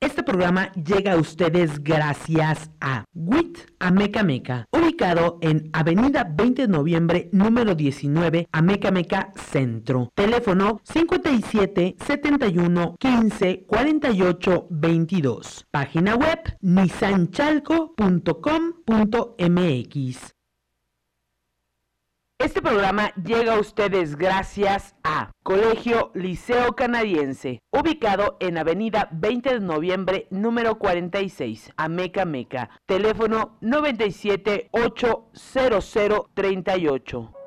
Este programa llega a ustedes gracias a WIT Ameca Meca, ubicado en Avenida 20 de Noviembre, número 19, Ameca Meca Centro. Teléfono 57 71 15 48 22. Página web nisanchalco.com.mx. Este programa llega a ustedes gracias a Colegio Liceo Canadiense, ubicado en Avenida 20 de Noviembre, número 46, Ameca Meca. Teléfono 97 800 38.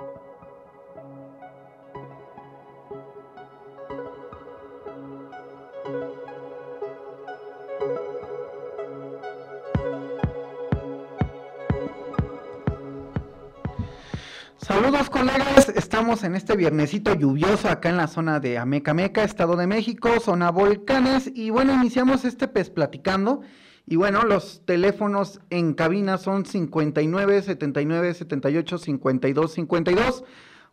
Saludos colegas, estamos en este viernesito lluvioso acá en la zona de Amecameca, Estado de México, zona volcanes. Y bueno, iniciamos este pez platicando. Y bueno, los teléfonos en cabina son 59 79 78 52 52,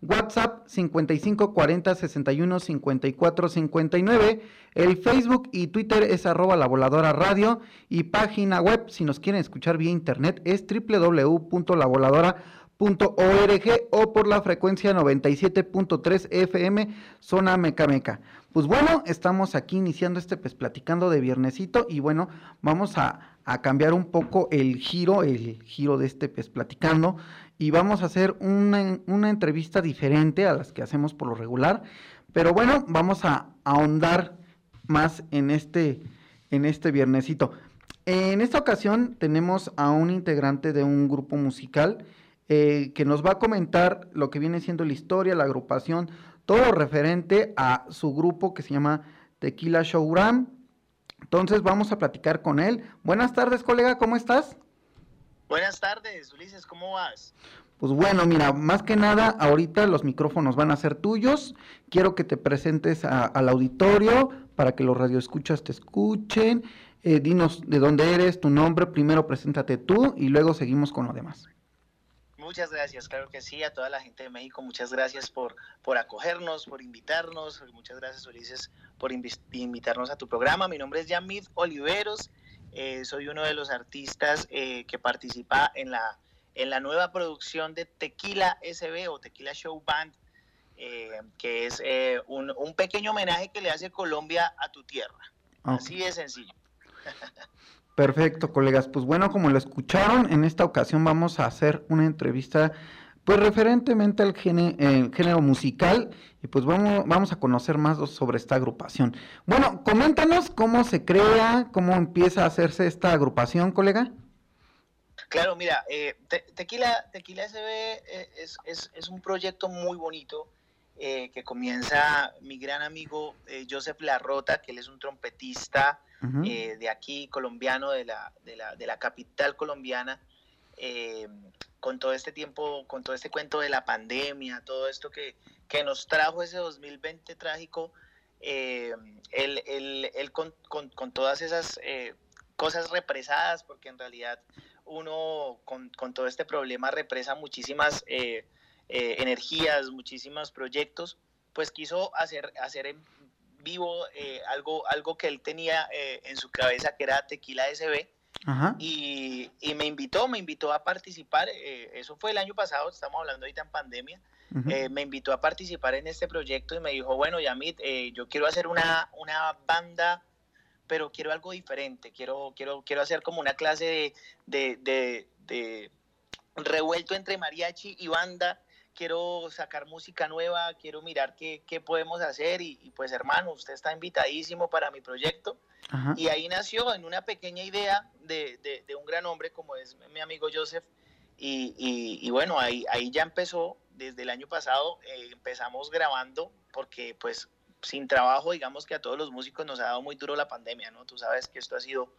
WhatsApp 55 40 61 54 59, el Facebook y Twitter es arroba la voladora radio. Y página web si nos quieren escuchar vía internet es www.lavoladora.com .org o por la frecuencia 97.3 FM zona Mecameca. Pues bueno, estamos aquí iniciando este pues platicando de viernesito y bueno, vamos a, cambiar un poco el giro, el giro de este pues platicando y vamos a hacer una, una entrevista diferente a las que hacemos por lo regular, pero bueno, vamos a ahondar más en este, en este viernesito. En esta ocasión tenemos a un integrante de un grupo musical eh, que nos va a comentar lo que viene siendo la historia, la agrupación, todo referente a su grupo que se llama Tequila Showgram. Entonces vamos a platicar con él. Buenas tardes, colega, ¿cómo estás? Buenas tardes, Ulises, ¿cómo vas? Pues bueno, mira, más que nada, ahorita los micrófonos van a ser tuyos. Quiero que te presentes al auditorio para que los radioescuchas te escuchen. Eh, dinos de dónde eres, tu nombre, primero preséntate tú y luego seguimos con lo demás. Muchas gracias, claro que sí, a toda la gente de México, muchas gracias por, por acogernos, por invitarnos, muchas gracias Ulises por invitarnos a tu programa. Mi nombre es Yamid Oliveros, eh, soy uno de los artistas eh, que participa en la, en la nueva producción de Tequila SB o Tequila Show Band, eh, que es un, un, pequeño homenaje que le hace Colombia a tu tierra. Así de sencillo. Perfecto, colegas. Pues bueno, como lo escucharon, en esta ocasión vamos a hacer una entrevista pues referentemente al género, musical y pues vamos, vamos a conocer más sobre esta agrupación. Bueno, coméntanos cómo se crea, cómo empieza a hacerse esta agrupación, colega. Claro, mira, eh, Tequila, Tequila SB eh, es, es, es, un proyecto muy bonito eh, que comienza mi gran amigo Joseph Larrota, que él es un trompetista, eh, de aquí, colombiano, de la, de la, de la capital colombiana, eh, con todo este tiempo, con todo este cuento de la pandemia, todo esto que, que nos trajo ese 2020 trágico, eh, él, con, con, con, todas esas cosas represadas, porque en realidad uno con, con todo este problema represa muchísimas energías, muchísimos proyectos, pues quiso hacer, hacer vivo eh, algo, algo que él tenía eh, en su cabeza que era Tequila SB. Y, y, me invitó, me invitó a participar, eh, eso fue el año pasado, estamos hablando ahorita en pandemia, me invitó a participar en este proyecto y me dijo, bueno, Yamit, yo quiero hacer una, una banda, pero quiero algo diferente, quiero, quiero, quiero hacer como una clase de, de, de, revuelto entre mariachi y banda. Quiero sacar música nueva, quiero mirar qué, qué podemos hacer y, y, pues hermano, usted está invitadísimo para mi proyecto. Ajá. Y ahí nació en una pequeña idea de, de, de, un gran hombre como es mi amigo Joseph. Y, y, y bueno, ahí, ahí ya empezó, desde el año pasado eh, empezamos grabando porque pues sin trabajo, digamos que a todos los músicos nos ha dado muy duro la pandemia, ¿no? Tú sabes que esto ha sido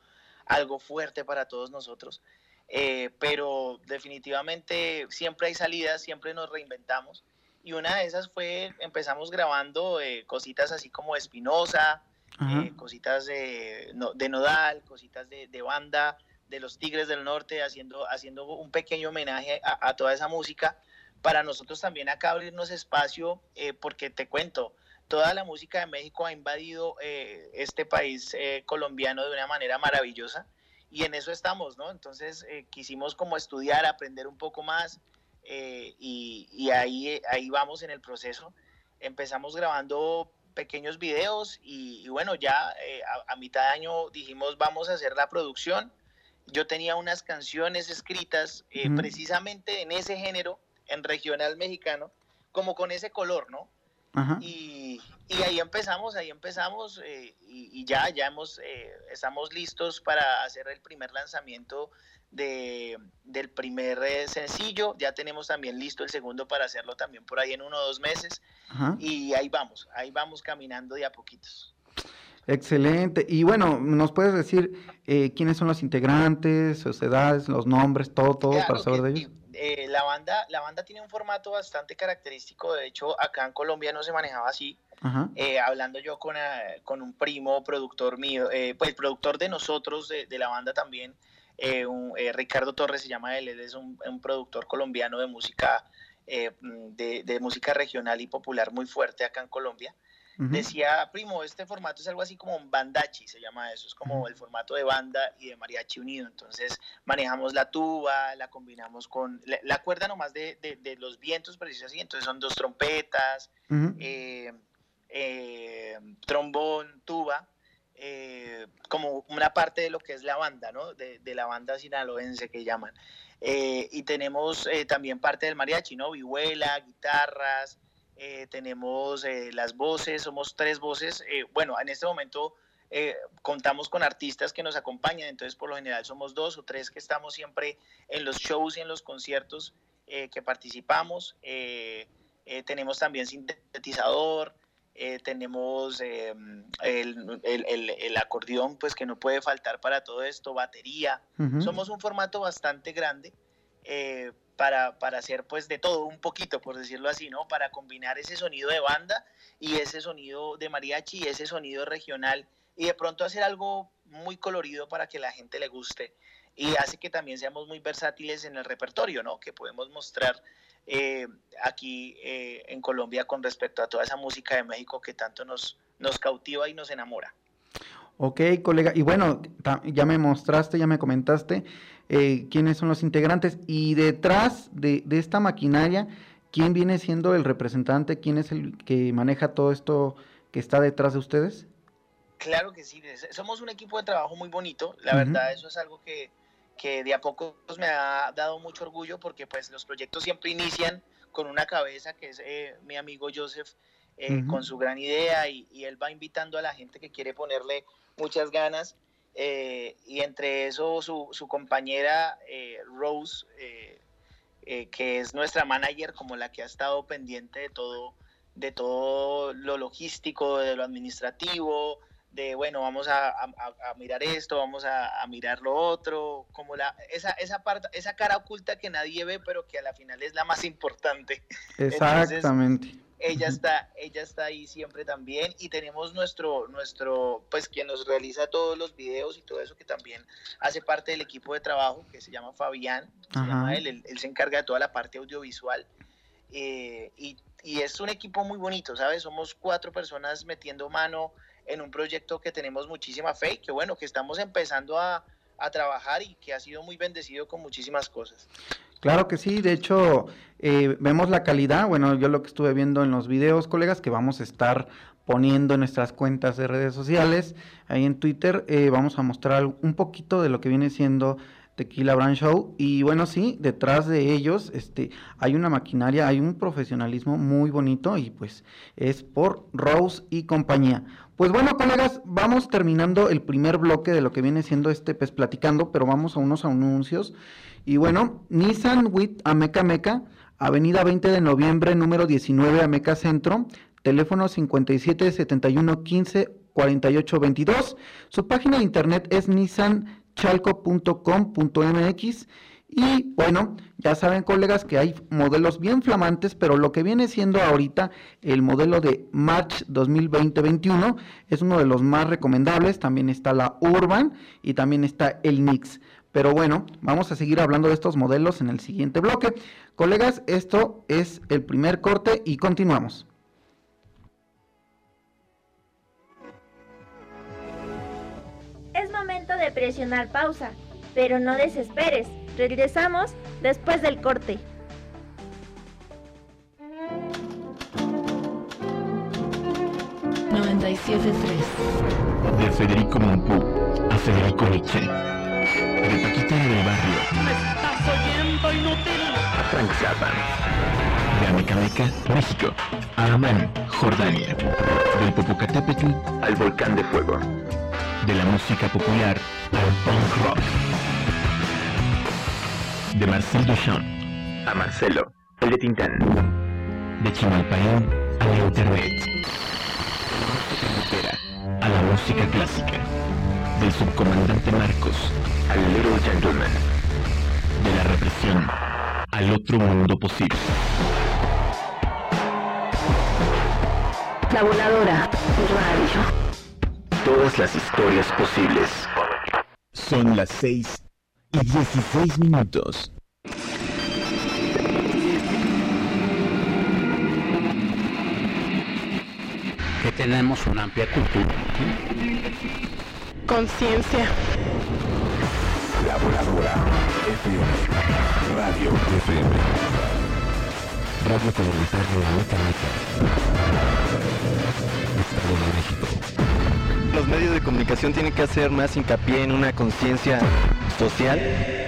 algo fuerte para todos nosotros. Eh, pero definitivamente siempre hay salidas, siempre nos reinventamos. Y una de esas fue, empezamos grabando eh, cositas así como Espinosa, eh, cositas de, no, de, Nodal, cositas de, de, banda, de los Tigres del Norte, haciendo, haciendo un pequeño homenaje a, a toda esa música. Para nosotros también acá abrirnos espacio, eh, porque te cuento, toda la música de México ha invadido eh, este país colombiano de una manera maravillosa y en eso estamos, ¿no? Entonces eh, quisimos como estudiar, aprender un poco más eh, y, y, ahí, ahí vamos en el proceso. Empezamos grabando pequeños videos y, y bueno, ya eh, a, a, mitad de año dijimos vamos a hacer la producción. Yo tenía unas canciones escritas mm. precisamente en ese género, en regional mexicano, como con ese color, ¿no? Y, y, ahí empezamos, ahí empezamos eh, y, y, ya, ya hemos, eh, estamos listos para hacer el primer lanzamiento de, del primer eh, sencillo. Ya tenemos también listo el segundo para hacerlo también por ahí en uno o dos meses. Ajá. Y ahí vamos, ahí vamos caminando de a poquitos. Excelente. Y bueno, ¿nos puedes decir eh, quiénes son los integrantes, sus edades, los nombres, todo, todo claro para saber de ellos? Eh, la, banda, la banda tiene un formato bastante característico, de hecho acá en Colombia no se manejaba así. Eh, hablando yo con, uh, con, un primo productor mío, eh, pues el productor de nosotros, de, de la banda también, eh, un, Ricardo Torres se llama él, él es un, un productor colombiano de música, de, de, música regional y popular muy fuerte acá en Colombia. Uh -huh. Decía, primo, este formato es algo así como un bandachi, se llama eso, es como uh -huh. el formato de banda y de mariachi unido. Entonces manejamos la tuba, la combinamos con la, la cuerda nomás de, de, de, los vientos, preciso así, entonces son dos trompetas, uh -huh. eh, eh, trombón, tuba, eh, como una parte de lo que es la banda, ¿no? De, de la banda sinaloense que llaman. Eh, y tenemos eh, también parte del mariachi, ¿no? Vihuela, guitarras, eh, tenemos eh, las voces, somos tres voces. Eh, bueno, en este momento eh, contamos con artistas que nos acompañan, entonces por lo general somos dos o tres que estamos siempre en los shows y en los conciertos eh, que participamos. Eh, tenemos también sintetizador. tenemos el, el, el, el, acordeón, pues que no puede faltar para todo esto, batería. Uh -huh. Somos un formato bastante grande, para, para, hacer pues de todo un poquito, por decirlo así, ¿no? Para combinar ese sonido de banda y ese sonido de mariachi y ese sonido regional y de pronto hacer algo muy colorido para que la gente le guste y hace que también seamos muy versátiles en el repertorio, ¿no? Que podemos mostrar eh, aquí eh, en Colombia con respecto a toda esa música de México que tanto nos, nos cautiva y nos enamora. Ok, colega. Y bueno, ya me mostraste, ya me comentaste eh, quiénes son los integrantes y detrás de, de, esta maquinaria, ¿quién viene siendo el representante? ¿Quién es el que maneja todo esto que está detrás de ustedes? Claro que sí, somos un equipo de trabajo muy bonito, la uh -huh. verdad eso es algo que, que de a poco pues, me ha dado mucho orgullo porque pues los proyectos siempre inician con una cabeza que es eh, mi amigo Joseph eh, uh -huh. con su gran idea y, y, él va invitando a la gente que quiere ponerle muchas ganas eh, y entre eso su, su compañera eh, Rose, eh, eh, que es nuestra manager, como la que ha estado pendiente de todo, de todo lo logístico, de lo administrativo, de bueno, vamos a, mirar esto, vamos a, mirar lo otro, como la, esa, esa, parte, esa cara oculta que nadie ve, pero que a la final es la más importante. Exactamente. Ella está, ella está ahí siempre también y tenemos nuestro, nuestro, pues quien nos realiza todos los videos y todo eso que también hace parte del equipo de trabajo que se llama Fabián, se llama él, él, él, se encarga de toda la parte audiovisual eh, y, y, es un equipo muy bonito, ¿sabes? Somos cuatro personas metiendo mano en un proyecto que tenemos muchísima fe y que bueno, que estamos empezando a, a trabajar y que ha sido muy bendecido con muchísimas cosas. Claro que sí, de hecho eh, vemos la calidad, bueno, yo lo que estuve viendo en los videos, colegas, que vamos a estar poniendo en nuestras cuentas de redes sociales, ahí en Twitter, eh, vamos a mostrar un poquito de lo que viene siendo Tequila Brand Show. Y bueno, sí, detrás de ellos este, hay una maquinaria, hay un profesionalismo muy bonito y pues es por Rose y compañía. Pues bueno, colegas, vamos terminando el primer bloque de lo que viene siendo este PES Platicando, pero vamos a unos anuncios. Y bueno, Nissan WIT Ameca Meca, Avenida 20 de Noviembre, número 19, Ameca Centro, teléfono 57 71 15 48 22. Su página de internet es nissanchalco.com.mx y bueno, ya saben colegas que hay modelos bien flamantes, pero lo que viene siendo ahorita el modelo de March 2020-21 es uno de los más recomendables. También está la Urban y también está el Nix. Pero bueno, vamos a seguir hablando de estos modelos en el siguiente bloque. Colegas, esto es el primer corte y continuamos. Es momento de presionar pausa, pero no desesperes. Regresamos después del corte. De Federico Mompú a Federico Nietzsche. De Paquita del Barrio. ¿Me estás oyendo, inútil? A Frank Zappa. De Amecameca, México. A Amán, Jordania. Del Popocatépetl al Volcán de Fuego. De la música popular al punk rock. De Marcel Duchamp a Marcelo, el de Tintán. De Chimalpaín a la Internet. Carretera a la música clásica. Del subcomandante Marcos al Little Gentleman. De la represión al otro mundo posible. La voladora radio. Todas las historias posibles. Son las 6 y 16 minutos. Que tenemos una amplia cultura. Conciencia. La voladora FM. Radio FM. Radio Comunitaria de Mecameca. Estado de México. Los medios de comunicación tienen que hacer más hincapié en una conciencia social.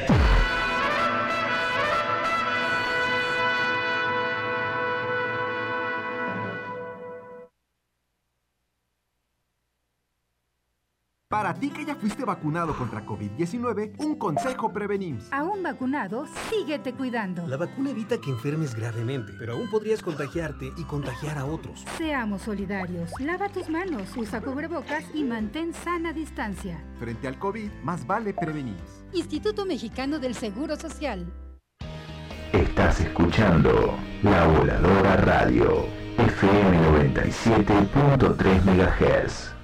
Para ti que ya fuiste vacunado contra COVID-19, un consejo Prevenims. Aún vacunado, síguete cuidando. La vacuna evita que enfermes gravemente, pero aún podrías contagiarte y contagiar a otros. Seamos solidarios. Lava tus manos, usa cubrebocas y mantén sana distancia. Frente al COVID, más vale Prevenims. Instituto Mexicano del Seguro Social. Estás escuchando La Voladora Radio. FM 97.3 MHz.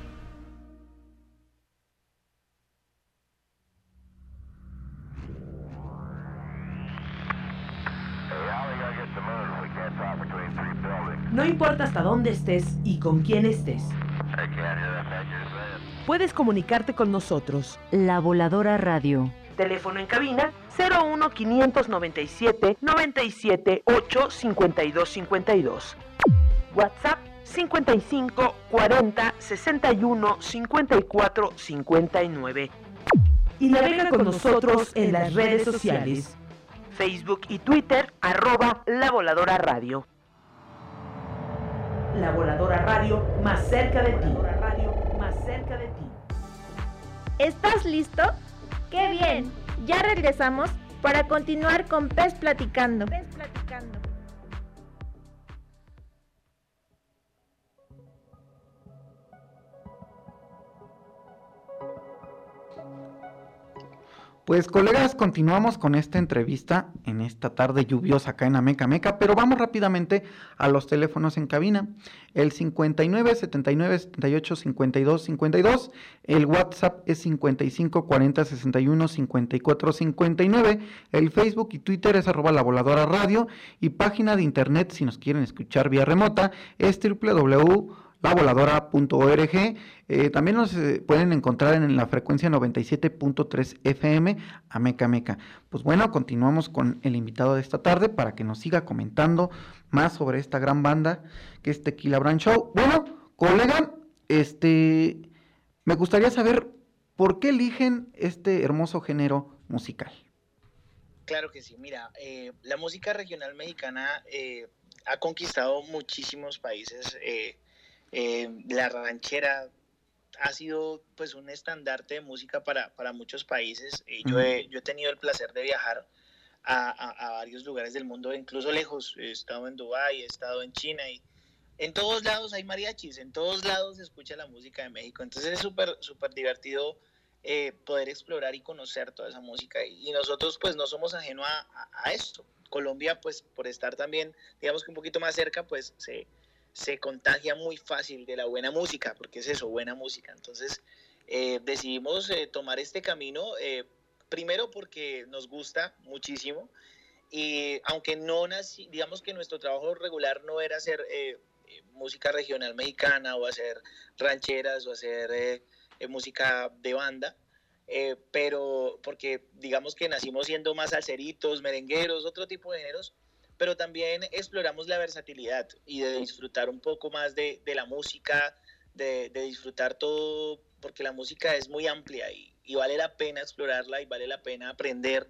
Importa hasta dónde estés y con quién estés. Puedes comunicarte con nosotros. La voladora radio. Teléfono en cabina 01 597 97 8 52 52. WhatsApp 55 40 61 54 59. Y navega con nosotros en las redes sociales. Facebook y Twitter, arroba La Voladora Radio. La Voladora Radio, más cerca de ti. Radio, más cerca de ti. ¿Estás listo? ¡Qué bien! Ya regresamos para continuar con Pez Platicando. Pez Platicando. Pues colegas, continuamos con esta entrevista en esta tarde lluviosa acá en Ameca Meca, pero vamos rápidamente a los teléfonos en cabina. El 59 79 78 52 52, el WhatsApp es 55 40 61 54 59, el Facebook y Twitter es arroba la voladora radio. Y página de internet si nos quieren escuchar vía remota es www lavoladora.org. Eh, también nos eh, pueden encontrar en la frecuencia 97.3 FM a Meca. Pues bueno, continuamos con el invitado de esta tarde para que nos siga comentando más sobre esta gran banda que es Tequila Brand Show. Bueno, colega, este, me gustaría saber por qué eligen este hermoso género musical. Claro que sí, mira, eh, la música regional mexicana ha conquistado muchísimos países. La ranchera ha sido pues un estandarte de música para, para muchos países. yo, he, yo he tenido el placer de viajar a, a, varios lugares del mundo, incluso lejos. He estado en Dubái, he estado en China y en todos lados hay mariachis, en todos lados se escucha la música de México. Entonces es súper, súper divertido eh, poder explorar y conocer toda esa música. Y, nosotros pues no somos ajeno a, esto. Colombia pues por estar también, digamos que un poquito más cerca, pues se, se contagia muy fácil de la buena música, porque es eso, buena música. Entonces eh, decidimos eh, tomar este camino, primero porque nos gusta muchísimo. Y aunque no nací, digamos que nuestro trabajo regular no era hacer música regional mexicana o hacer rancheras o hacer eh, música de banda, eh, pero porque digamos que nacimos siendo más salseritos, merengueros, otro tipo de géneros, pero también exploramos la versatilidad y de disfrutar un poco más de, de la música, de, de, disfrutar todo, porque la música es muy amplia y, y vale la pena explorarla y vale la pena aprender,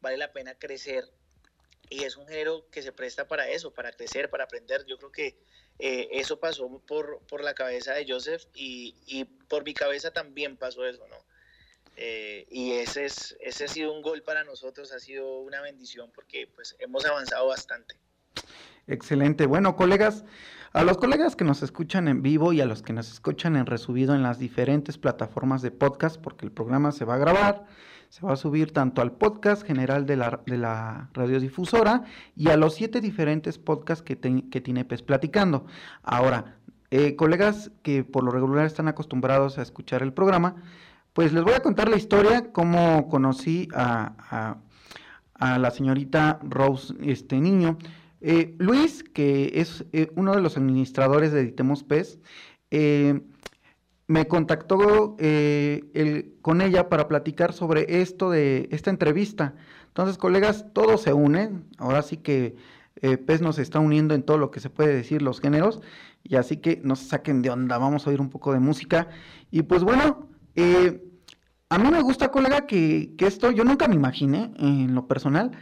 vale la pena crecer. Y es un género que se presta para eso, para crecer, para aprender. Yo creo que eh, eso pasó por, por, la cabeza de Joseph y, y, por mi cabeza también pasó eso, ¿no? Eh, y ese, es, ese ha sido un gol para nosotros, ha sido una bendición porque pues hemos avanzado bastante. Excelente. Bueno, colegas, a los colegas que nos escuchan en vivo y a los que nos escuchan en resubido en las diferentes plataformas de podcast, porque el programa se va a grabar, se va a subir tanto al podcast general de la, de la radiodifusora y a los siete diferentes podcasts que, que tiene PES Platicando. Ahora, eh, colegas que por lo regular están acostumbrados a escuchar el programa, pues les voy a contar la historia, cómo conocí a, la señorita Rose este niño. Eh, Luis, que es eh, uno de los administradores de Editemos PES, eh, me contactó con ella para platicar sobre esto de esta entrevista. Entonces, colegas, todo se une. Ahora sí que PES nos está uniendo en todo lo que se puede decir los géneros. Y así que no se saquen de onda. Vamos a oír un poco de música. Y pues bueno, a mí me gusta, colega, que, esto, yo nunca me imaginé, en lo personal,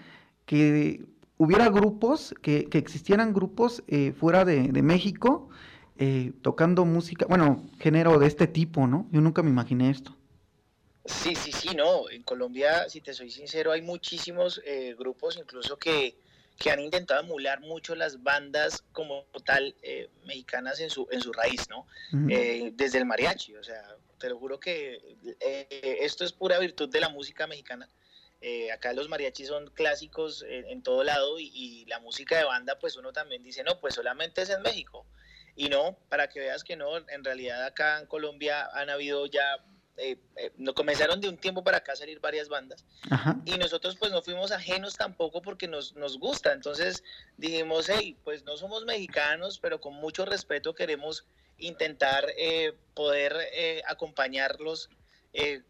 que hubiera grupos, que, existieran grupos eh, fuera de, de México eh, tocando música, bueno, género de este tipo, ¿no? Yo nunca me imaginé esto. Sí, sí, sí, no. En Colombia, si te soy sincero, hay muchísimos eh, grupos incluso que, que, han intentado emular mucho las bandas como tal eh, mexicanas en su, en su raíz, ¿no? desde el mariachi, o sea, te lo juro que esto es pura virtud de la música mexicana. acá los mariachis son clásicos en, todo lado y, y, la música de banda, pues uno también dice, no, pues solamente es en México. Y no, para que veas que no, en realidad acá en Colombia han habido ya, eh, eh comenzaron de un tiempo para acá a salir varias bandas. Y nosotros pues no fuimos ajenos tampoco porque nos, nos gusta. Entonces dijimos, hey, pues no somos mexicanos, pero con mucho respeto queremos intentar eh, poder eh, acompañarlos eh,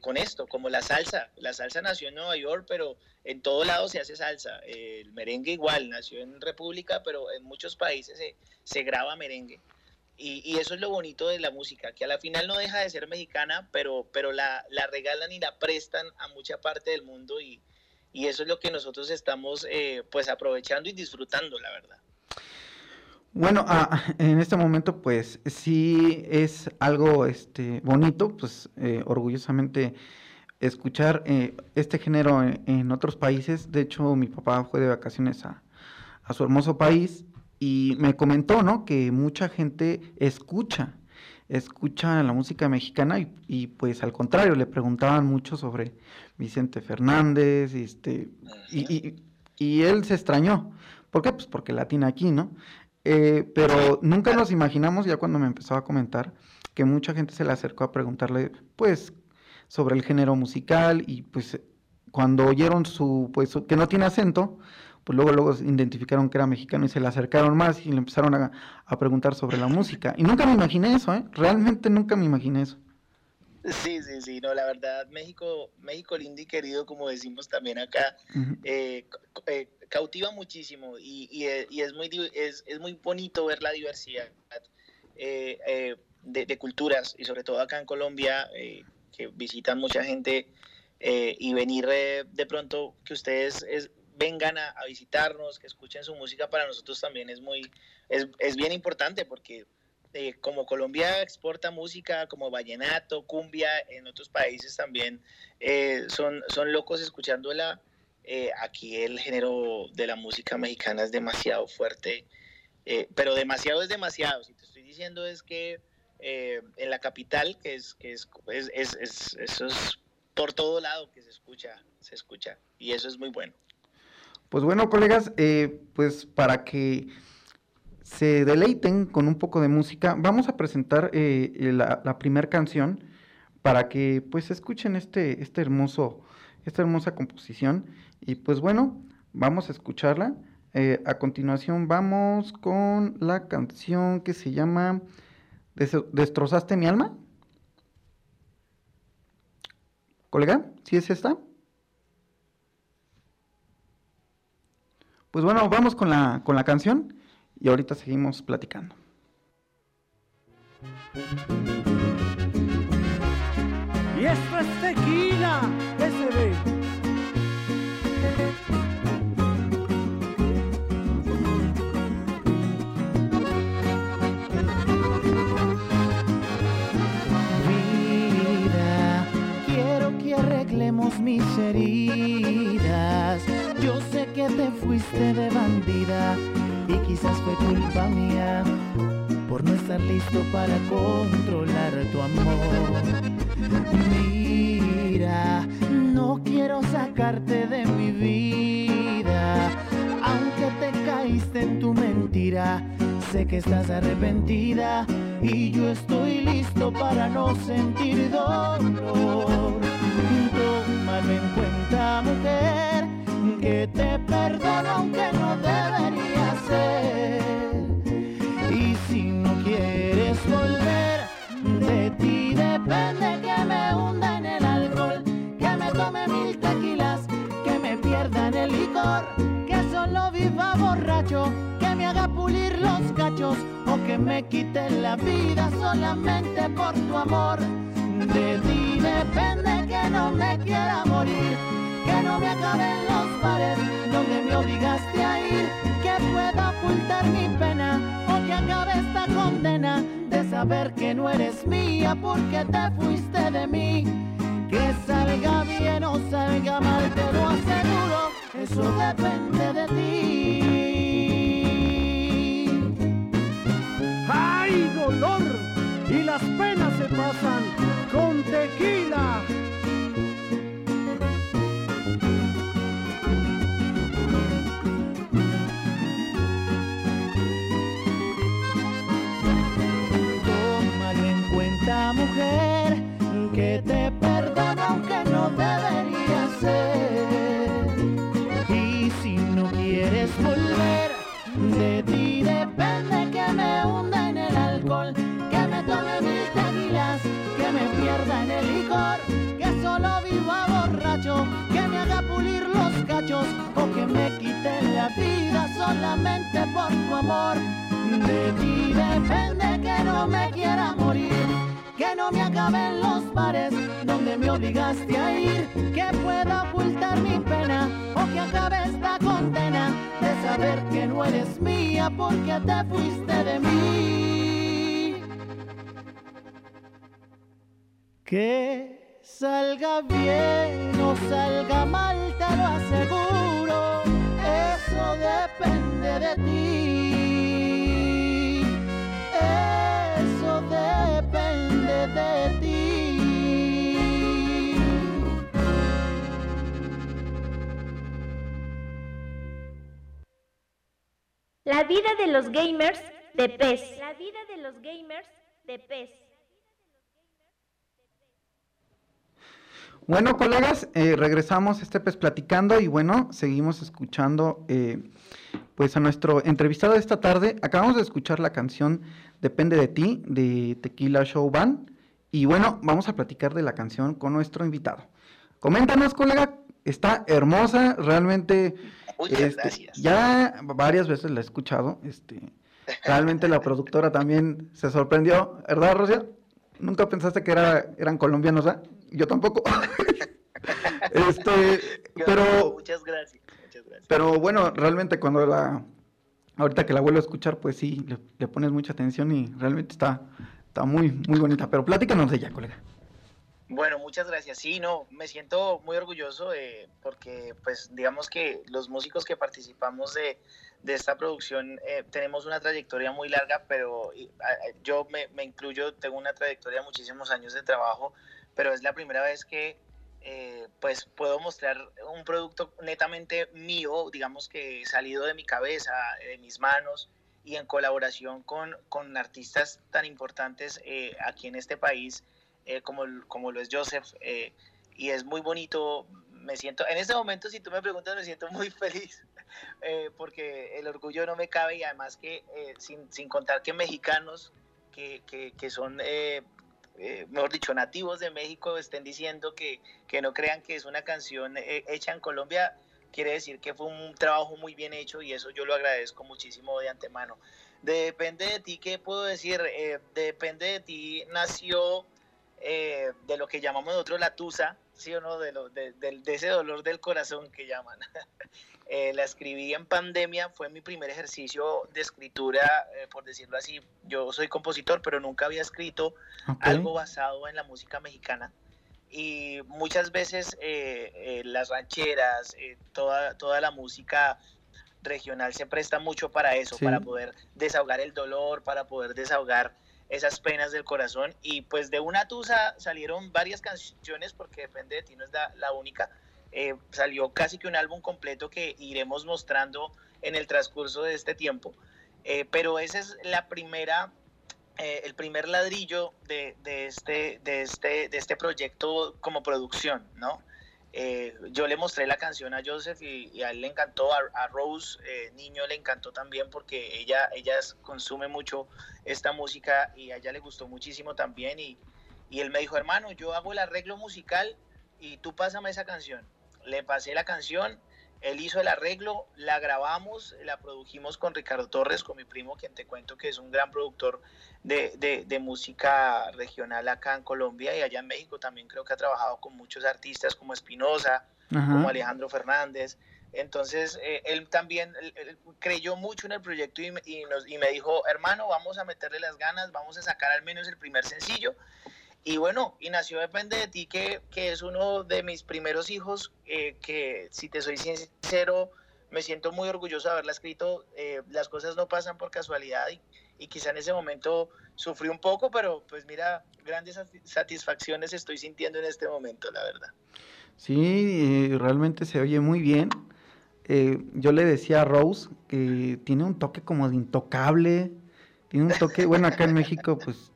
con esto, como la salsa. La salsa nació en Nueva York, pero en todo lado se hace salsa. el merengue igual, nació en República, pero en muchos países se, graba merengue. Y, eso es lo bonito de la música, que a la final no deja de ser mexicana, pero, pero la, regalan y la prestan a mucha parte del mundo y, eso es lo que nosotros estamos pues aprovechando y disfrutando, la verdad. Bueno, ah, en este momento pues sí es algo este, bonito, pues eh, orgullosamente escuchar eh, este género en, otros países. De hecho, mi papá fue de vacaciones a, su hermoso país y me comentó, ¿no? Que mucha gente escucha, escucha la música mexicana y, y pues al contrario, le preguntaban mucho sobre Vicente Fernández este, y, y, y él se extrañó. ¿Por qué? Pues porque latina aquí, ¿no? Eh, pero nunca nos imaginamos, ya cuando me empezó a comentar, que mucha gente se le acercó a preguntarle, pues, sobre el género musical y pues cuando oyeron su, pues, que no tiene acento, pues luego, luego identificaron que era mexicano y se le acercaron más y le empezaron a, a preguntar sobre la música. Y nunca me imaginé eso, ¿eh? Realmente nunca me imaginé eso. Sí, sí, sí, no, la verdad, México, México lindo y querido, como decimos también acá, eh, eh, cautiva muchísimo y, eh, es, muy, es, muy bonito ver la diversidad de, de, culturas y sobre todo acá en Colombia, que visitan mucha gente eh, y venir eh, de pronto que ustedes vengan a, visitarnos, que escuchen su música, para nosotros también es muy, es, bien importante porque eh, como Colombia exporta música como vallenato, cumbia, en otros países también son, son locos escuchándola. Aquí el género de la música mexicana es demasiado fuerte, pero demasiado es demasiado. Si te estoy diciendo es que en la capital, que es, que es, es, es, eso es por todo lado que se escucha, se escucha, y eso es muy bueno. Pues bueno, colegas, eh, pues para que se deleiten con un poco de música, vamos a presentar eh, la, la primera canción para que pues escuchen este, este hermoso, esta hermosa composición. Y pues bueno, vamos a escucharla. Eh, a continuación vamos con la canción que se llama ¿Destrozaste mi alma? Colega, ¿sí es esta? Pues bueno, vamos con la, con la canción y ahorita seguimos platicando. Y esto es SB. Mis heridas. Yo sé que te fuiste de bandida y quizás fue culpa mía por no estar listo para controlar tu amor. Mira, no quiero sacarte de mi vida, aunque te caíste en tu mentira. Sé que estás arrepentida y yo estoy listo para no sentir dolor. En cuenta, mujer, que te que me haga pulir los cachos o que me quite la vida solamente por tu amor. De ti depende que no me quiera morir, que no me acaben los pares donde me obligaste a ir, que pueda ocultar mi pena o que acabe esta condena de saber que no eres mía porque te fuiste de mí. Que salga bien o salga mal, te lo aseguro, eso depende de ti. ¡Ay, dolor! Y las penas se pasan con tequila. Tómalo en cuenta, mujer, que me quite la vida solamente por tu amor. De ti depende que no me quiera morir, que no me acaben los bares donde me obligaste a ir, que pueda ocultar mi pena o que acabe esta condena de saber que no eres mía porque te fuiste de mí. Que salga bien o salga mal, te lo aseguro, eso depende de ti. Eso depende de ti. La vida de los gamers de pez. La vida de los gamers de pez. Bueno, colegas, eh, regresamos este pues platicando y bueno, seguimos escuchando eh, pues a nuestro entrevistado de esta tarde. Acabamos de escuchar la canción Depende de ti de Tequila Show Band y bueno, vamos a platicar de la canción con nuestro invitado. Coméntanos, colega, está hermosa, realmente. Muchas este, gracias. Ya varias veces la he escuchado, este, realmente la productora también se sorprendió, ¿verdad, Rosia? Nunca pensaste que era, eran colombianos, ¿ah? Yo tampoco. Este, pero... Muchas gracias, muchas gracias. Pero bueno, realmente cuando la... Ahorita que la vuelvo a escuchar, pues sí, le, pones mucha atención y realmente está, está muy, muy bonita. Pero pláticanos de ella, colega. Bueno, muchas gracias. Sí, no, me siento muy orgulloso porque, pues, digamos que los músicos que participamos de, de esta producción eh, tenemos una trayectoria muy larga, pero yo me, me, incluyo, tengo una trayectoria de muchísimos años de trabajo, pero es la primera vez que eh, pues puedo mostrar un producto netamente mío, digamos que salido de mi cabeza, de mis manos y en colaboración con, con artistas tan importantes eh, aquí en este país eh, como, como lo es Joseph. y es muy bonito, me siento, en este momento si tú me preguntas me siento muy feliz porque el orgullo no me cabe y además que sin, sin, contar que mexicanos que, que, que son eh, mejor dicho, nativos de México estén diciendo que, que no crean que es una canción eh, hecha en Colombia, quiere decir que fue un trabajo muy bien hecho y eso yo lo agradezco muchísimo de antemano. Depende de ti, ¿qué puedo decir? Eh, depende de ti, nació de lo que llamamos nosotros la tusa, ¿sí o no? De, lo, de, de ese dolor del corazón que llaman. Eh, la escribí en pandemia, fue mi primer ejercicio de escritura, eh, por decirlo así. Yo soy compositor, pero nunca había escrito algo basado en la música mexicana. Y muchas veces eh, las rancheras, toda, toda la música regional se presta mucho para eso, para poder desahogar el dolor, para poder desahogar esas penas del corazón. Y pues de una tusa salieron varias canciones, porque depende de ti, no es la única eh, salió casi que un álbum completo que iremos mostrando en el transcurso de este tiempo. Eh, pero ese es la primera, eh, el primer ladrillo de, este, de, este, de este proyecto como producción, ¿no? yo le mostré la canción a Joseph y, a él le encantó, a, Rose, niño, le encantó también porque ella, ella consume mucho esta música y a ella le gustó muchísimo también. Y, y él me dijo, hermano, yo hago el arreglo musical y tú pásame esa canción le pasé la canción, él hizo el arreglo, la grabamos, la produjimos con Ricardo Torres, con mi primo, quien te cuento que es un gran productor de, de, música regional acá en Colombia y allá en México también creo que ha trabajado con muchos artistas como Espinosa, como Alejandro Fernández. Entonces, eh, él también creyó mucho en el proyecto y, y, nos, y me dijo, hermano, vamos a meterle las ganas, vamos a sacar al menos el primer sencillo y bueno, y nació Depende de ti, que, que es uno de mis primeros hijos, eh, que si te soy sincero, me siento muy orgulloso de haberla escrito. Eh, las cosas no pasan por casualidad y, y, quizá en ese momento sufrí un poco, pero pues mira, grandes satisfacciones estoy sintiendo en este momento, la verdad. Sí, eh, realmente se oye muy bien. yo le decía a Rose que tiene un toque como de intocable, tiene un toque, bueno, acá en México pues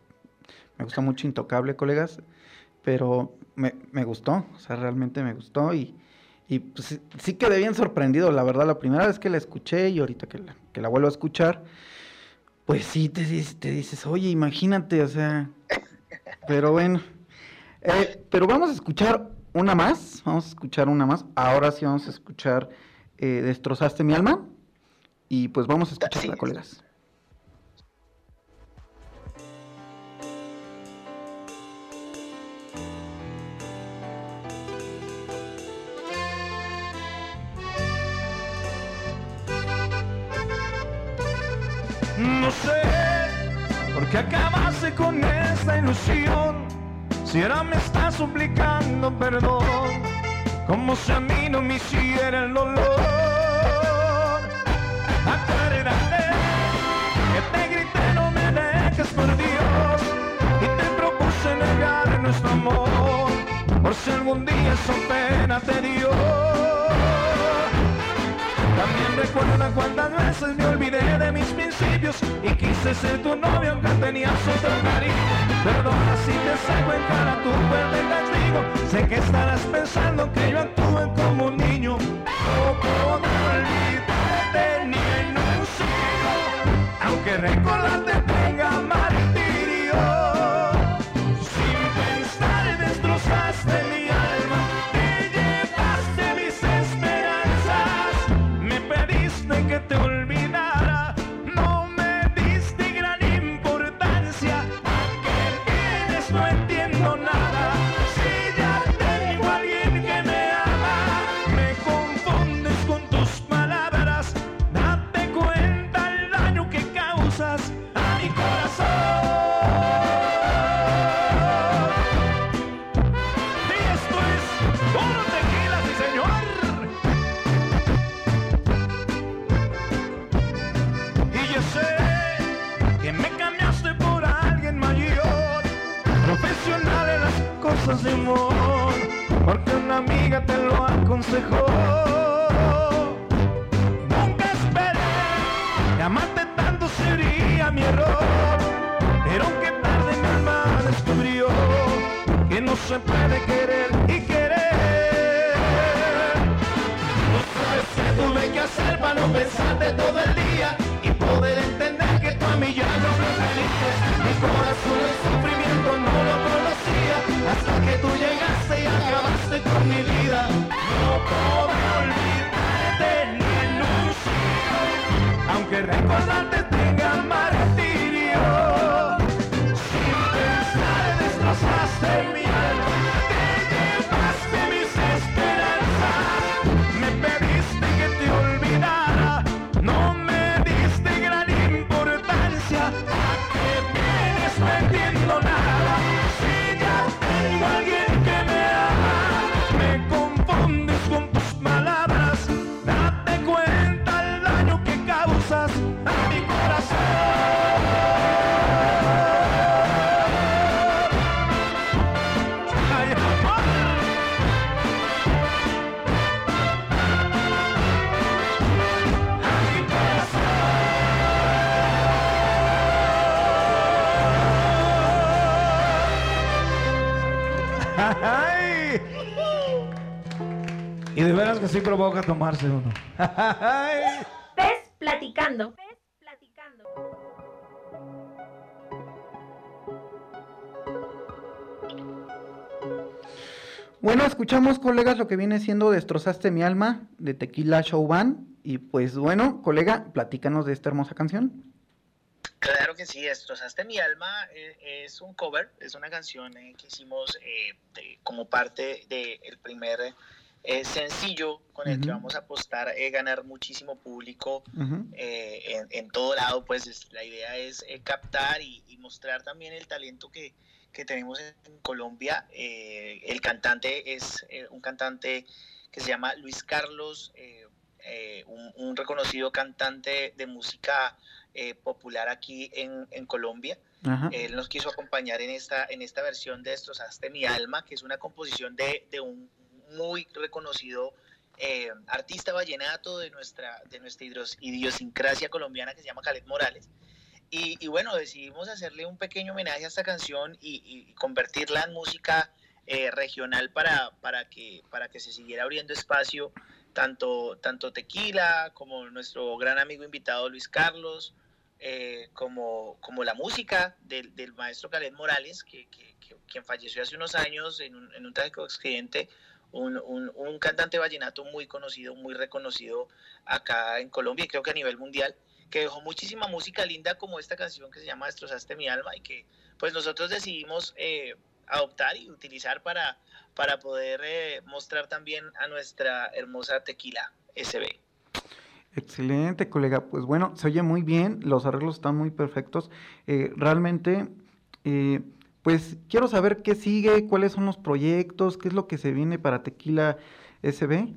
me gusta mucho Intocable, colegas, pero me, me gustó, o sea, realmente me gustó y, y pues, sí quedé bien sorprendido, la verdad, la primera vez que la escuché y ahorita que la, que la vuelvo a escuchar, pues sí te, te dices, oye, imagínate, o sea, pero bueno, eh, pero vamos a escuchar una más, vamos a escuchar una más, ahora sí vamos a escuchar eh, Destrozaste mi alma y pues vamos a escucharla, colegas. Acabaste con esta ilusión. Si ahora me estás suplicando perdón, como si a mí no me hiciera el dolor. Acuérdate que te grité no me dejes por Dios y te propuse negar nuestro amor por si algún día eso pena te dio. También recuerda cuántas veces me olvidé de mis principios y quise ser tu novio aunque tenías otro cariño. Perdona si te saco en cara tu fuerte castigo. Sé que estarás pensando que yo actúe como un niño. No puedo olvidarte ni en un siglo, aunque recordarte aunque recordarte De sí provoca tomarse uno. Ay. Pez platicando. Bueno, escuchamos, colegas, lo que viene siendo Destrozaste mi alma de Tequila Show Band. Y pues bueno, colega, platícanos de esta hermosa canción. Claro que sí, Destrozaste mi alma eh, es un cover, es una canción eh, que hicimos eh, de- como parte del primer eh, sencillo con el que vamos a apostar eh, ganar muchísimo público Ujú. eh, en, en todo lado, pues es- la idea es eh, captar y, y mostrar también el talento que, que tenemos en Colombia. Eh, el cantante es eh, un cantante que se llama Luis Carlos, un, un reconocido cantante de música popular aquí en, en Colombia. Ajá. Él nos quiso acompañar en esta, en esta versión de Destrozaste mi alma, que es una composición de, de un muy reconocido eh, artista vallenato de nuestra, de nuestra idiosincrasia colombiana que se llama Caled Morales. Y, bueno, decidimos hacerle un pequeño homenaje a esta canción y, convertirla en música eh, regional para, para, que, para que se siguiera abriendo espacio tanto, tanto Tequila como nuestro gran amigo invitado Luis Carlos, eh, como, como la música del, maestro Caled Morales, que- quien falleció hace unos años en un, en un trágico accidente, un, un- cantante vallenato muy conocido, muy reconocido acá en Colombia y creo que a nivel mundial, que dejó muchísima música linda como esta canción que se llama Destrozaste mi alma y que pues nosotros decidimos eh, adoptar y utilizar para, para poder eh, mostrar también a nuestra hermosa tequila SB. Excelente, colega. Pues bueno, se oye muy bien, los arreglos están muy perfectos. Eh, realmente, eh, pues quiero saber qué sigue, cuáles son los proyectos, qué es lo que se viene para Tequila SB.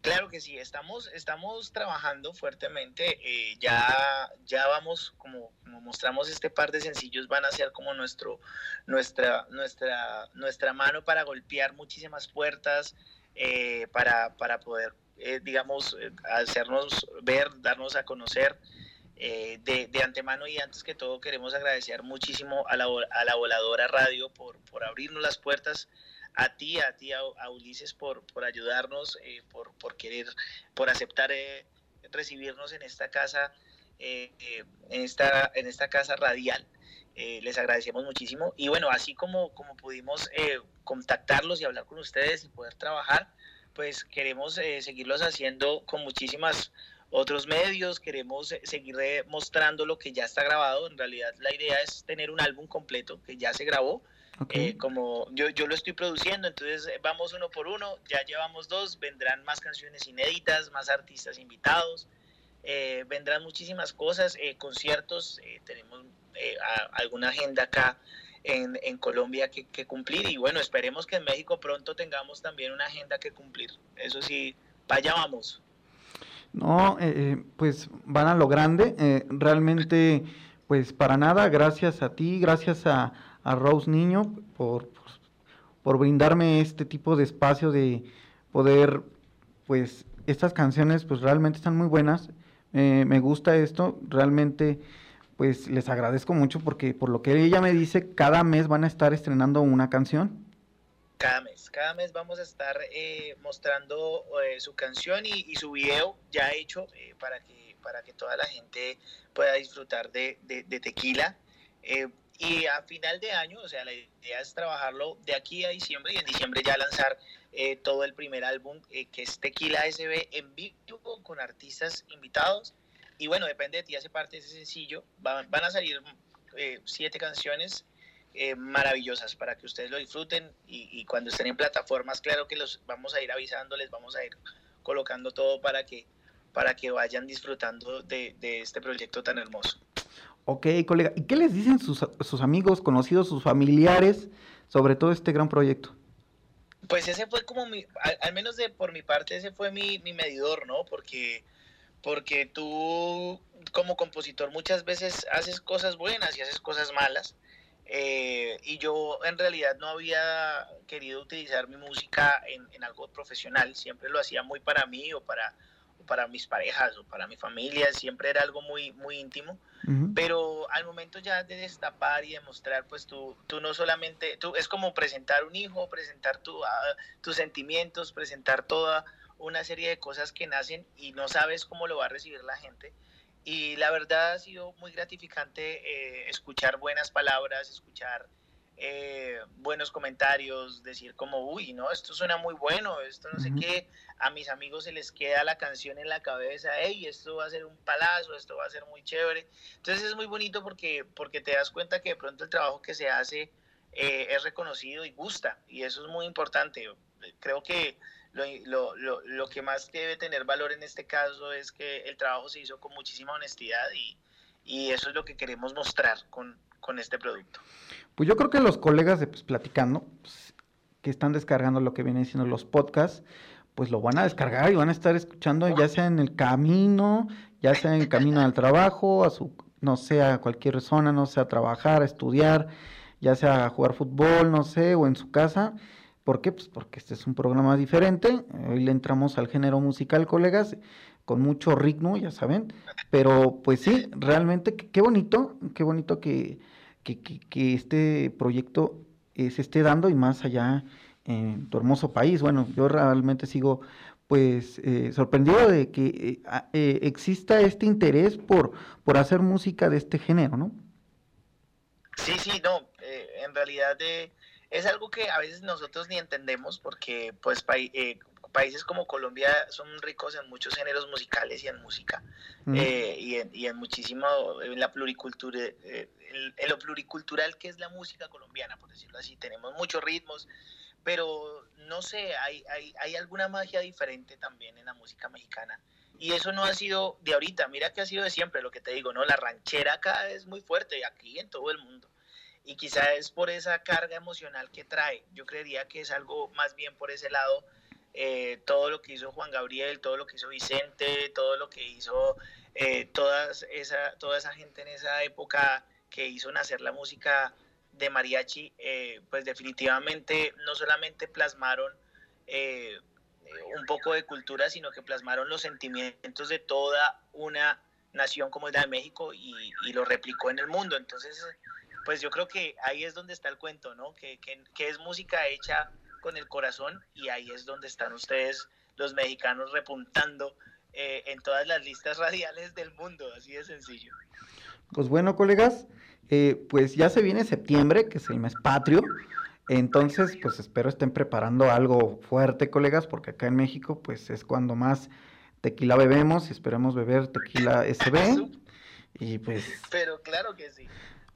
Claro que sí, estamos, estamos trabajando fuertemente. eh, ya, ya vamos, como, mostramos este par de sencillos, van a ser como nuestro, nuestra, nuestra, nuestra mano para golpear muchísimas puertas, eh, para, para poder, eh, digamos, eh, hacernos ver, darnos a conocer. Eh, de, de antemano y antes que todo queremos agradecer muchísimo a la, a la voladora radio por, por abrirnos las puertas a ti, a ti, a, a Ulises por, por ayudarnos, eh, por, por querer, por aceptar eh, recibirnos en esta casa, eh, eh, en, esta, en esta casa radial. Eh, les agradecemos muchísimo. Y bueno, así como, como pudimos contactarlos y hablar con ustedes y poder trabajar, pues queremos seguirlos haciendo con muchísimas otros medios, queremos eh, seguir eh, mostrando lo que ya está grabado. En realidad la idea es tener un álbum completo que ya se grabó. Eh, como yo, yo lo estoy produciendo, entonces vamos uno por uno, ya llevamos dos, vendrán más canciones inéditas, más artistas invitados, eh, vendrán muchísimas cosas, eh, conciertos, tenemos eh, a- alguna agenda acá en, en Colombia que, que cumplir. Y bueno, esperemos que en México pronto tengamos también una agenda que cumplir, eso sí, para allá vamos. No, eh, eh, pues van a lo grande. eh, realmente, pues para nada, gracias a ti, gracias a, a Rose Niño por, por, por brindarme este tipo de espacio de poder, pues, estas canciones, pues realmente están muy buenas. Eh, me gusta esto, realmente, pues les agradezco mucho porque por lo que ella me dice, cada mes van a estar estrenando una canción. Cada mes, cada mes vamos a estar eh, mostrando eh, su canción y, su video ya hecho para, que, para que toda la gente pueda disfrutar de, de tequila. Y a final de año, o sea, la idea es trabajarlo de aquí a diciembre y en diciembre ya lanzar eh, todo el primer álbum eh, que es Tequila SB en vivo con artistas invitados. Y bueno, depende de ti, hace parte de ese sencillo. Van, a salir eh, siete canciones maravillosas para que ustedes lo disfruten y, cuando estén en plataformas, claro que los vamos a ir avisando, les vamos a ir colocando todo para que, para que vayan disfrutando de, de este proyecto tan hermoso. Ok, colega. ¿Y qué les dicen sus, sus amigos, conocidos, sus familiares sobre todo este gran proyecto? Pues ese fue como mi, al, menos de por mi parte, ese fue mi, mi, medidor, ¿no? Porque, porque tú como compositor muchas veces haces cosas buenas y haces cosas malas. Eh, y yo en realidad no había querido utilizar mi música en, en, algo profesional, siempre lo hacía muy para mí o para, para mis parejas o para mi familia, siempre era algo muy, muy íntimo. Pero al momento ya de destapar y demostrar, pues tú, tú no solamente, tú, es como presentar un hijo, presentar tu, ah, tus sentimientos, presentar toda una serie de cosas que nacen y no sabes cómo lo va a recibir la gente. Y la verdad ha sido muy gratificante eh, escuchar buenas palabras, escuchar eh, buenos comentarios, decir como, uy, no, esto suena muy bueno, esto no sé qué, a mis amigos se les queda la canción en la cabeza, hey, esto va a ser un palazo, esto va a ser muy chévere. Entonces es muy bonito porque, porque te das cuenta que de pronto el trabajo que se hace eh, es reconocido y gusta, y eso es muy importante. Creo que lo, lo, lo, que más debe tener valor en este caso es que el trabajo se hizo con muchísima honestidad y, y eso es lo que queremos mostrar con, con este producto. Pues yo creo que los colegas de pues, Platicando, pues, que están descargando lo que vienen siendo los podcasts, pues lo van a descargar y van a estar escuchando ya sea en el camino, ya sea en el camino al trabajo, a su, no sé, a cualquier zona, no sé, a trabajar, a estudiar, ya sea a jugar fútbol, no sé, o en su casa. ¿Por qué? Pues porque este es un programa diferente. Hoy le entramos al género musical, colegas, con mucho ritmo, ya saben. Pero pues sí, realmente qué bonito, qué bonito que, que, este proyecto eh, se esté dando y más allá en tu hermoso país. Bueno, yo realmente sigo pues eh, sorprendido de que eh, exista este interés por, por hacer música de este género, ¿no? Sí, sí, no, en realidad es algo que a veces nosotros ni entendemos porque pues países como Colombia son ricos en muchos géneros musicales y en música y, en, y, en, muchísimo en la pluricultura en lo pluricultural que es la música colombiana, por decirlo así. Tenemos muchos ritmos, pero no sé, hay, hay, hay alguna magia diferente también en la música mexicana. Y eso no ha sido de ahorita, mira que ha sido de siempre, lo que te digo, ¿no? La ranchera acá es muy fuerte, aquí en todo el mundo. Y quizá es por esa carga emocional que trae. Yo creería que es algo más bien por ese lado, eh, todo lo que hizo Juan Gabriel, todo lo que hizo Vicente, todo lo que hizo eh, todas esa, toda esa gente en esa época que hizo nacer la música de mariachi, eh, pues definitivamente no solamente plasmaron eh, un poco de cultura, sino que plasmaron los sentimientos de toda una nación como es la de México y, lo replicó en el mundo. Entonces, pues yo creo que ahí es donde está el cuento, ¿no? Que, es música hecha con el corazón y ahí es donde están ustedes, los mexicanos, repuntando eh, en todas las listas radiales del mundo, así de sencillo. Pues bueno, colegas, eh, pues ya se viene septiembre, que es el mes patrio. Entonces, pues espero estén preparando algo fuerte, colegas, porque acá en México, pues es cuando más tequila bebemos y esperemos beber tequila SB. Y pues. Pero claro que sí.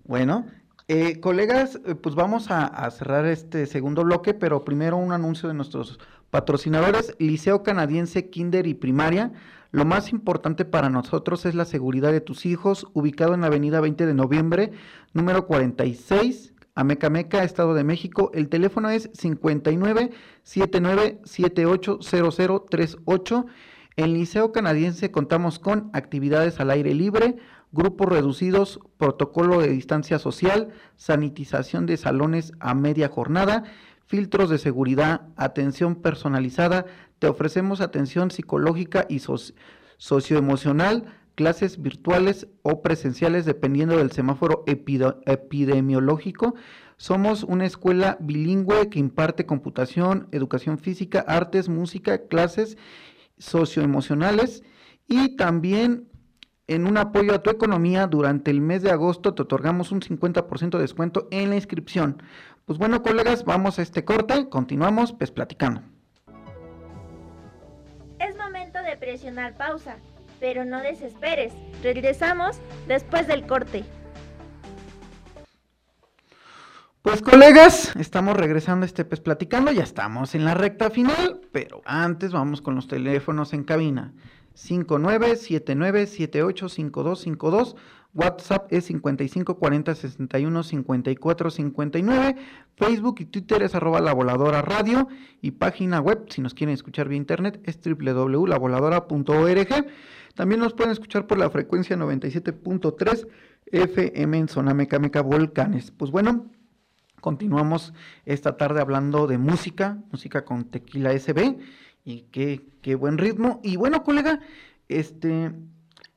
Bueno, eh, colegas, eh, pues vamos a, cerrar este segundo bloque, pero primero un anuncio de nuestros patrocinadores: Liceo Canadiense Kinder y Primaria. Lo más importante para nosotros es la seguridad de tus hijos, ubicado en la avenida 20 de noviembre, número 46, Amecameca, Estado de México. El teléfono es 59 79 780038. En Liceo Canadiense contamos con actividades al aire libre, grupos reducidos, protocolo de distancia social, sanitización de salones a media jornada filtros de seguridad, atención personalizada, te ofrecemos atención psicológica y socioemocional, clases virtuales o presenciales dependiendo del semáforo epidemiológico. Somos una escuela bilingüe que imparte computación, educación física, artes, música, clases socioemocionales y también en un apoyo a tu economía durante el mes de agosto te otorgamos un 50% de descuento en la inscripción. Pues bueno, colegas, vamos a este corte, continuamos pues platicando. Es momento de presionar pausa, pero no desesperes. Regresamos después del corte. Pues colegas, estamos regresando a este pues platicando, ya estamos en la recta final, pero antes vamos con los teléfonos en cabina. 5979785252 WhatsApp es 5540615459, Facebook y Twitter es arroba la voladora radio y página web, si nos quieren escuchar vía internet, es www.lavoladora.org. También nos pueden escuchar por la frecuencia 97.3 FM en zona Mecameca Volcanes. Pues bueno, continuamos esta tarde hablando de música, música con Tequila SB y qué, qué buen ritmo. Y bueno, colega, este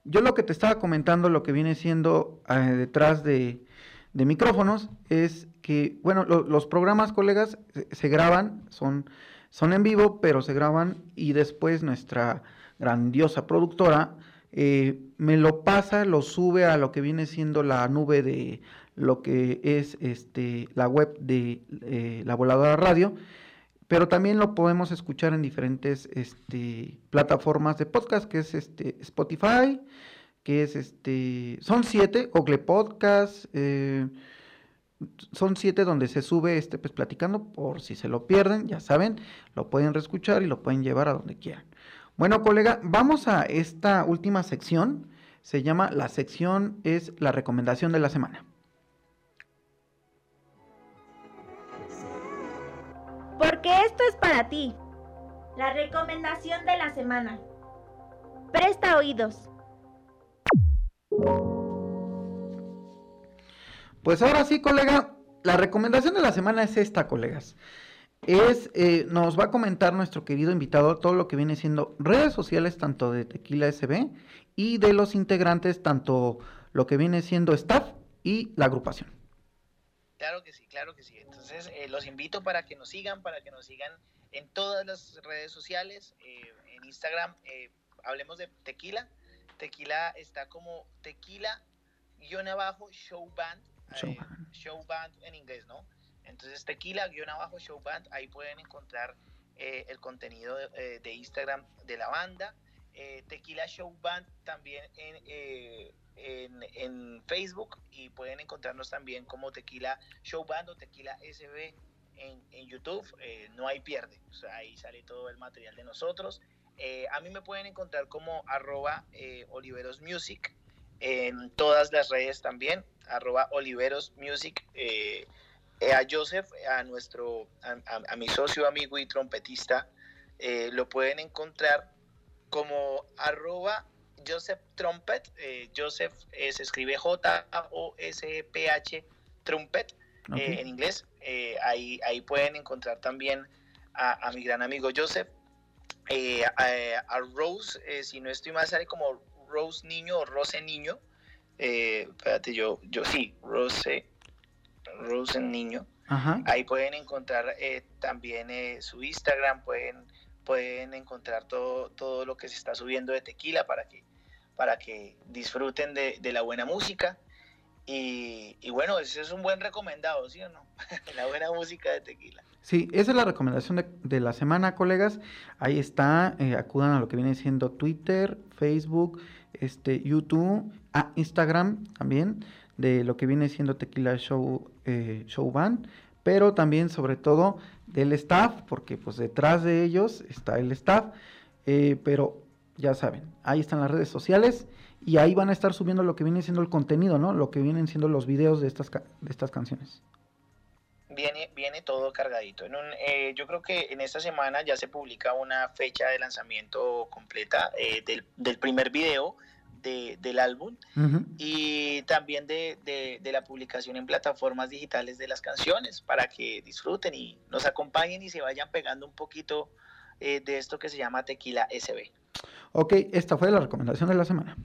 yo lo que te estaba comentando, lo que viene siendo eh, detrás de, micrófonos, es que, bueno, los programas, colegas, se, graban, son, son en vivo, pero se graban y después nuestra grandiosa productora eh, me lo pasa, lo sube a lo que viene siendo la nube de lo que es este, la web de eh, la voladora radio pero también lo podemos escuchar en diferentes este, plataformas de podcast, que es este, Spotify, que es este, son siete, Google Podcast, eh, son siete donde se sube este pues platicando, por si se lo pierden, ya saben, lo pueden reescuchar y lo pueden llevar a donde quieran. Bueno, colega, vamos a esta última sección, se llama, la sección es la recomendación de la semana. Porque esto es para ti. La recomendación de la semana. Presta oídos. Pues ahora sí, colega, la recomendación de la semana es esta, colegas. Es, eh, nos va a comentar nuestro querido invitado todo lo que viene siendo redes sociales, tanto de Tequila SB y de los integrantes, tanto lo que viene siendo staff y la agrupación. Claro que sí, claro que sí. Entonces, eh, los invito para que nos sigan, para que nos sigan en todas las redes sociales, eh, en Instagram, eh, hablemos de tequila. Tequila está como tequila guion abajo show band, show band. en inglés, ¿no? Entonces, tequila guion abajo show band, ahí pueden encontrar el contenido de, de, Instagram de la banda. tequila show band también en en, Facebook y pueden encontrarnos también como Tequila Show Band o Tequila SB en, YouTube. Eh, no hay pierde, ahí sale todo el material de nosotros. Eh, a mí me pueden encontrar como arroba eh, Oliveros Music en todas las redes también, arroba Oliveros Music. a Joseph, a nuestro, a, mi socio, amigo y trompetista, lo pueden encontrar como arroba Joseph Trumpet. Eh, Joseph eh, se escribe J-O-S-P-H Trumpet eh, en inglés. ahí, ahí pueden encontrar también a, mi gran amigo Joseph. A, Rose, si no estoy mal, sale como Rose Niño o Rose Niño. espérate, yo, yo sí, Rose, Rose Niño. Ahí pueden encontrar también su Instagram, pueden pueden encontrar todo, todo lo que se está subiendo de tequila para que para que disfruten de, la buena música. Y, bueno, ese es un buen recomendado, ¿sí o no? la buena música de tequila. Sí, esa es la recomendación de, la semana, colegas. Ahí está, eh, acudan a lo que viene siendo Twitter, Facebook, este, YouTube, a Instagram también, de lo que viene siendo Tequila Show, eh, Show Band, pero también sobre todo del staff, porque pues detrás de ellos está el staff, eh, pero ya saben, ahí están las redes sociales y ahí van a estar subiendo lo que viene siendo el contenido, ¿no? Lo que vienen siendo los videos de estas, de estas canciones. Viene, viene todo cargadito. Eh, yo creo que en esta semana ya se publica una fecha de lanzamiento completa eh, del, primer video del álbum y también de, de, la publicación en plataformas digitales de las canciones para que disfruten y nos acompañen y se vayan pegando un poquito eh, de esto que se llama Tequila SB. Ok, esta fue la recomendación de la semana.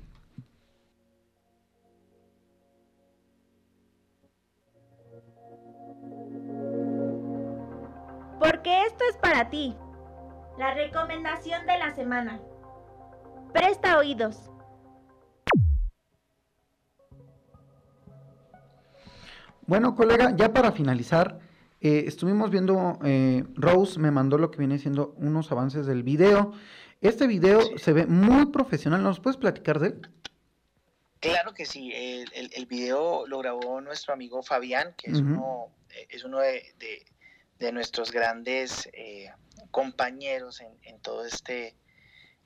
Porque esto es para ti. La recomendación de la semana. Presta oídos. Bueno, colega, ya para finalizar, eh, estuvimos viendo, eh, Rose me mandó lo que viene siendo unos avances del video. Este video se ve muy profesional, ¿nos puedes platicar de él? Claro que sí, el, el, video lo grabó nuestro amigo Fabián, que es uno, eh, es uno de, de, nuestros grandes compañeros en, en, todo este,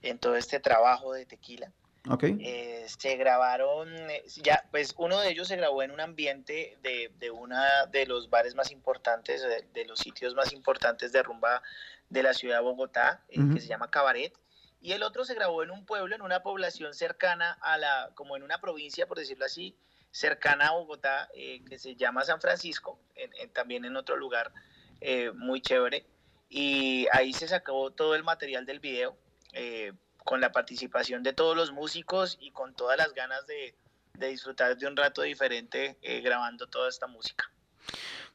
en todo este trabajo de tequila. Okay. Eh, se grabaron, eh, ya, pues uno de ellos se grabó en un ambiente de, de una de los bares más importantes, de, los sitios más importantes de rumba de la ciudad de Bogotá, eh, que se llama Cabaret. Y el otro se grabó en un pueblo, en una población cercana a la, como en una provincia, por decirlo así, cercana a Bogotá, que se llama San Francisco, también en otro lugar muy chévere. Y ahí se sacó todo el material del video. Eh, con la participación de todos los músicos y con todas las ganas de, disfrutar de un rato diferente eh, grabando toda esta música.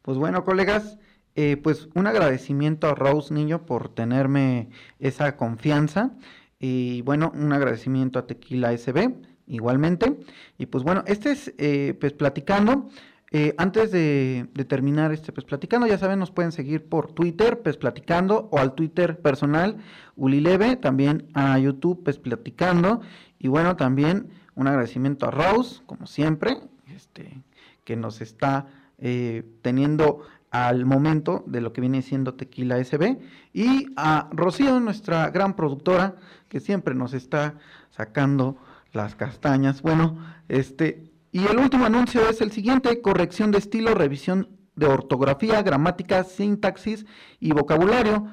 Pues bueno, colegas, eh, pues un agradecimiento a Rose Niño por tenerme esa confianza y bueno, un agradecimiento a Tequila SB igualmente. Y pues bueno, este es eh, pues platicando. Eh, antes de, terminar este pues platicando, ya saben, nos pueden seguir por Twitter, pues platicando, o al Twitter personal, Ulileve, también a YouTube, pues platicando. Y bueno, también un agradecimiento a Rose, como siempre, este, que nos está eh, teniendo al momento de lo que viene siendo Tequila SB. Y a Rocío, nuestra gran productora, que siempre nos está sacando las castañas. Bueno, este, y el último anuncio es el siguiente, corrección de estilo, revisión de ortografía, gramática, sintaxis y vocabulario.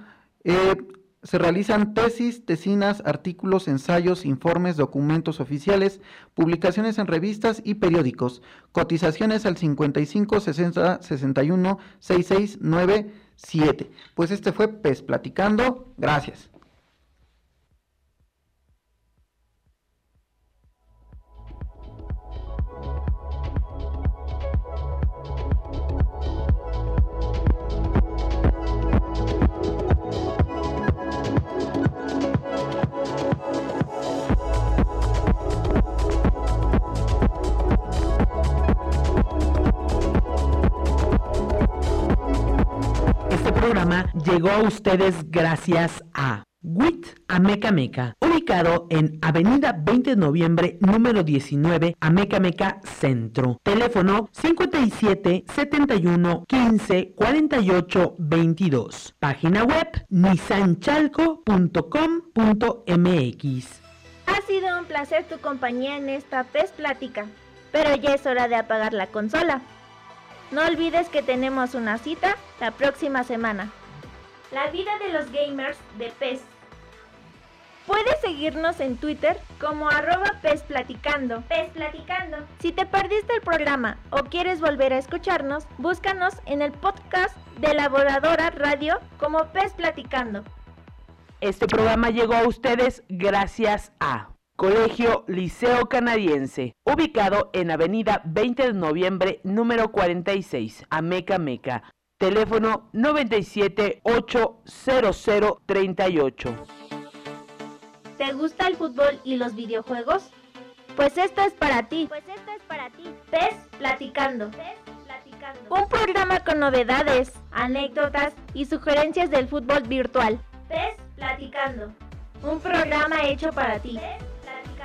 Eh, se realizan tesis, tesinas, artículos, ensayos, informes, documentos oficiales, publicaciones en revistas y periódicos. Cotizaciones al 55 60 61 66 97. Pues este fue PES Platicando. Gracias. Programa llegó a ustedes gracias a WIT Ameca Meca, ubicado en Avenida 20 de Noviembre, número 19, Ameca Meca Centro. Teléfono 57 71 15 48 22. Página web nisanchalco.com.mx. Ha sido un placer tu compañía en esta PES Plática, pero ya es hora de apagar la consola. No olvides que tenemos una cita la próxima semana. La vida de los gamers de PES. Puedes seguirnos en Twitter como arroba PES Platicando. PES Platicando. Si te perdiste el programa o quieres volver a escucharnos, búscanos en el podcast de Elaboradora Radio como PES Platicando. Este programa llegó a ustedes gracias a Colegio Liceo Canadiense, ubicado en Avenida 20 de Noviembre, número 46, Ameca Meca. Teléfono 97 ¿Te gusta el fútbol y los videojuegos? Pues esto es para ti. Pues esto es para ti. PES Platicando. Platicando. Un programa con novedades, anécdotas y sugerencias del fútbol virtual. PES Platicando. Un programa hecho para ti.